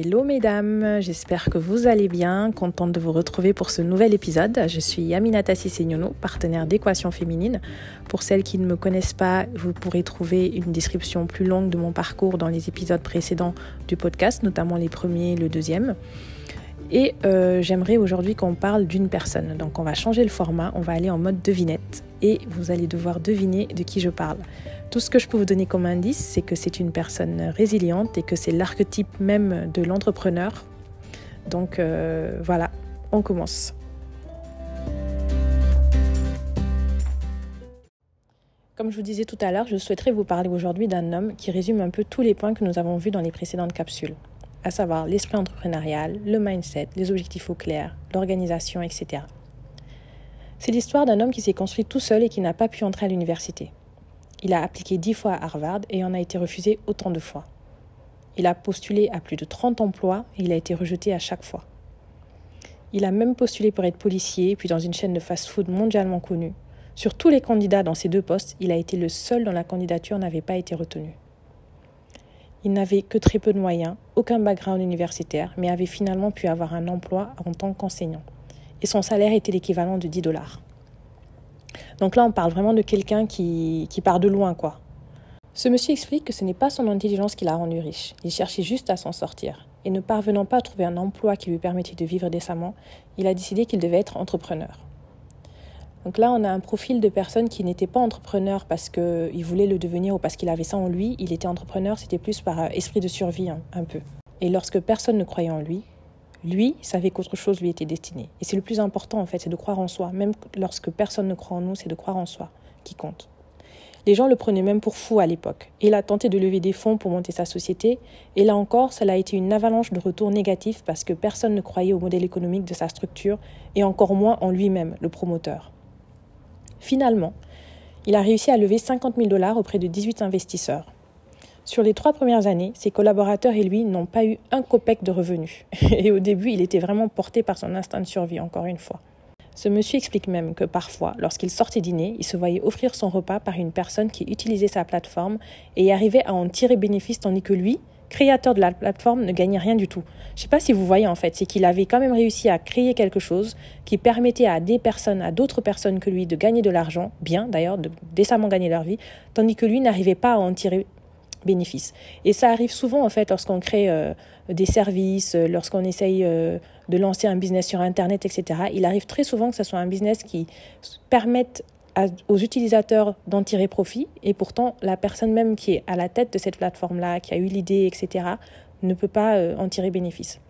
Hello mesdames, j'espère que vous allez bien, contente de vous retrouver pour ce nouvel épisode. Je suis Aminata Sissignono, partenaire d'équation féminine. Pour celles qui ne me connaissent pas, vous pourrez trouver une description plus longue de mon parcours dans les épisodes précédents du podcast, notamment les premiers et le deuxième. Et euh, j'aimerais aujourd'hui qu'on parle d'une personne. Donc on va changer le format, on va aller en mode devinette et vous allez devoir deviner de qui je parle. Tout ce que je peux vous donner comme indice, c'est que c'est une personne résiliente et que c'est l'archétype même de l'entrepreneur. Donc euh, voilà, on commence. Comme je vous disais tout à l'heure, je souhaiterais vous parler aujourd'hui d'un homme qui résume un peu tous les points que nous avons vus dans les précédentes capsules, à savoir l'esprit entrepreneurial, le mindset, les objectifs au clair, l'organisation, etc. C'est l'histoire d'un homme qui s'est construit tout seul et qui n'a pas pu entrer à l'université. Il a appliqué dix fois à Harvard et en a été refusé autant de fois. Il a postulé à plus de 30 emplois et il a été rejeté à chaque fois. Il a même postulé pour être policier, puis dans une chaîne de fast-food mondialement connue. Sur tous les candidats dans ces deux postes, il a été le seul dont la candidature n'avait pas été retenue. Il n'avait que très peu de moyens, aucun background universitaire, mais avait finalement pu avoir un emploi en tant qu'enseignant. Et son salaire était l'équivalent de 10 dollars. Donc là, on parle vraiment de quelqu'un qui, part de loin, quoi. Ce monsieur explique que ce n'est pas son intelligence qui l'a rendu riche. Il cherchait juste à s'en sortir. Et ne parvenant pas à trouver un emploi qui lui permettait de vivre décemment, il a décidé qu'il devait être entrepreneur. Donc là, on a un profil de personne qui n'était pas entrepreneur parce qu'il voulait le devenir ou parce qu'il avait ça en lui. Il était entrepreneur, c'était plus par euh, esprit de survie, hein, un peu. Et lorsque personne ne croyait en lui, lui savait qu'autre chose lui était destiné. Et c'est le plus important en fait, c'est de croire en soi. Même lorsque personne ne croit en nous, c'est de croire en soi qui compte. Les gens le prenaient même pour fou à l'époque. Il a tenté de lever des fonds pour monter sa société, et là encore, cela a été une avalanche de retours négatifs parce que personne ne croyait au modèle économique de sa structure, et encore moins en lui-même, le promoteur. Finalement, il a réussi à lever 50 000 dollars auprès de 18 investisseurs. Sur les trois premières années, ses collaborateurs et lui n'ont pas eu un copec de revenus. Et au début, il était vraiment porté par son instinct de survie, encore une fois. Ce monsieur explique même que parfois, lorsqu'il sortait dîner, il se voyait offrir son repas par une personne qui utilisait sa plateforme et arrivait à en tirer bénéfice, tandis que lui, créateur de la plateforme, ne gagnait rien du tout. Je ne sais pas si vous voyez en fait, c'est qu'il avait quand même réussi à créer quelque chose qui permettait à des personnes, à d'autres personnes que lui, de gagner de l'argent, bien d'ailleurs, de décemment gagner leur vie, tandis que lui n'arrivait pas à en tirer bénéfices. Et ça arrive souvent en fait lorsqu'on crée euh, des services, euh, lorsqu'on essaye euh, de lancer un business sur Internet, etc. Il arrive très souvent que ce soit un business qui permette aux utilisateurs d'en tirer profit et pourtant la personne même qui est à la tête de cette plateforme-là, qui a eu l'idée, etc., ne peut pas en tirer bénéfice.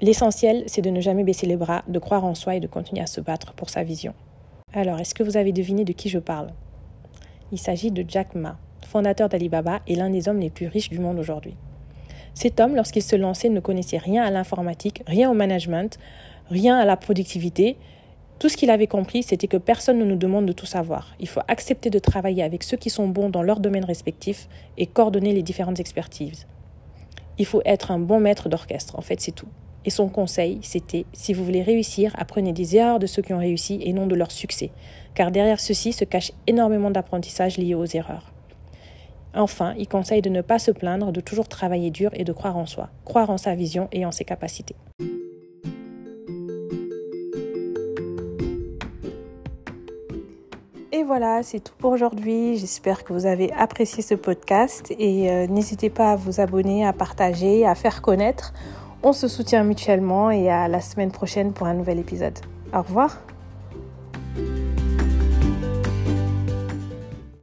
L'essentiel, c'est de ne jamais baisser les bras, de croire en soi et de continuer à se battre pour sa vision. Alors, est-ce que vous avez deviné de qui je parle? Il s'agit de Jack Ma fondateur d'Alibaba, est l'un des hommes les plus riches du monde aujourd'hui. Cet homme, lorsqu'il se lançait, ne connaissait rien à l'informatique, rien au management, rien à la productivité. Tout ce qu'il avait compris, c'était que personne ne nous demande de tout savoir. Il faut accepter de travailler avec ceux qui sont bons dans leur domaine respectif et coordonner les différentes expertises. Il faut être un bon maître d'orchestre, en fait, c'est tout. Et son conseil, c'était si vous voulez réussir, apprenez des erreurs de ceux qui ont réussi et non de leur succès, car derrière ceci se cache énormément d'apprentissage lié aux erreurs. Enfin, il conseille de ne pas se plaindre, de toujours travailler dur et de croire en soi, croire en sa vision et en ses capacités. Voilà, c'est tout pour aujourd'hui. J'espère que vous avez apprécié ce podcast et euh, n'hésitez pas à vous abonner, à partager, à faire connaître. On se soutient mutuellement et à la semaine prochaine pour un nouvel épisode. Au revoir.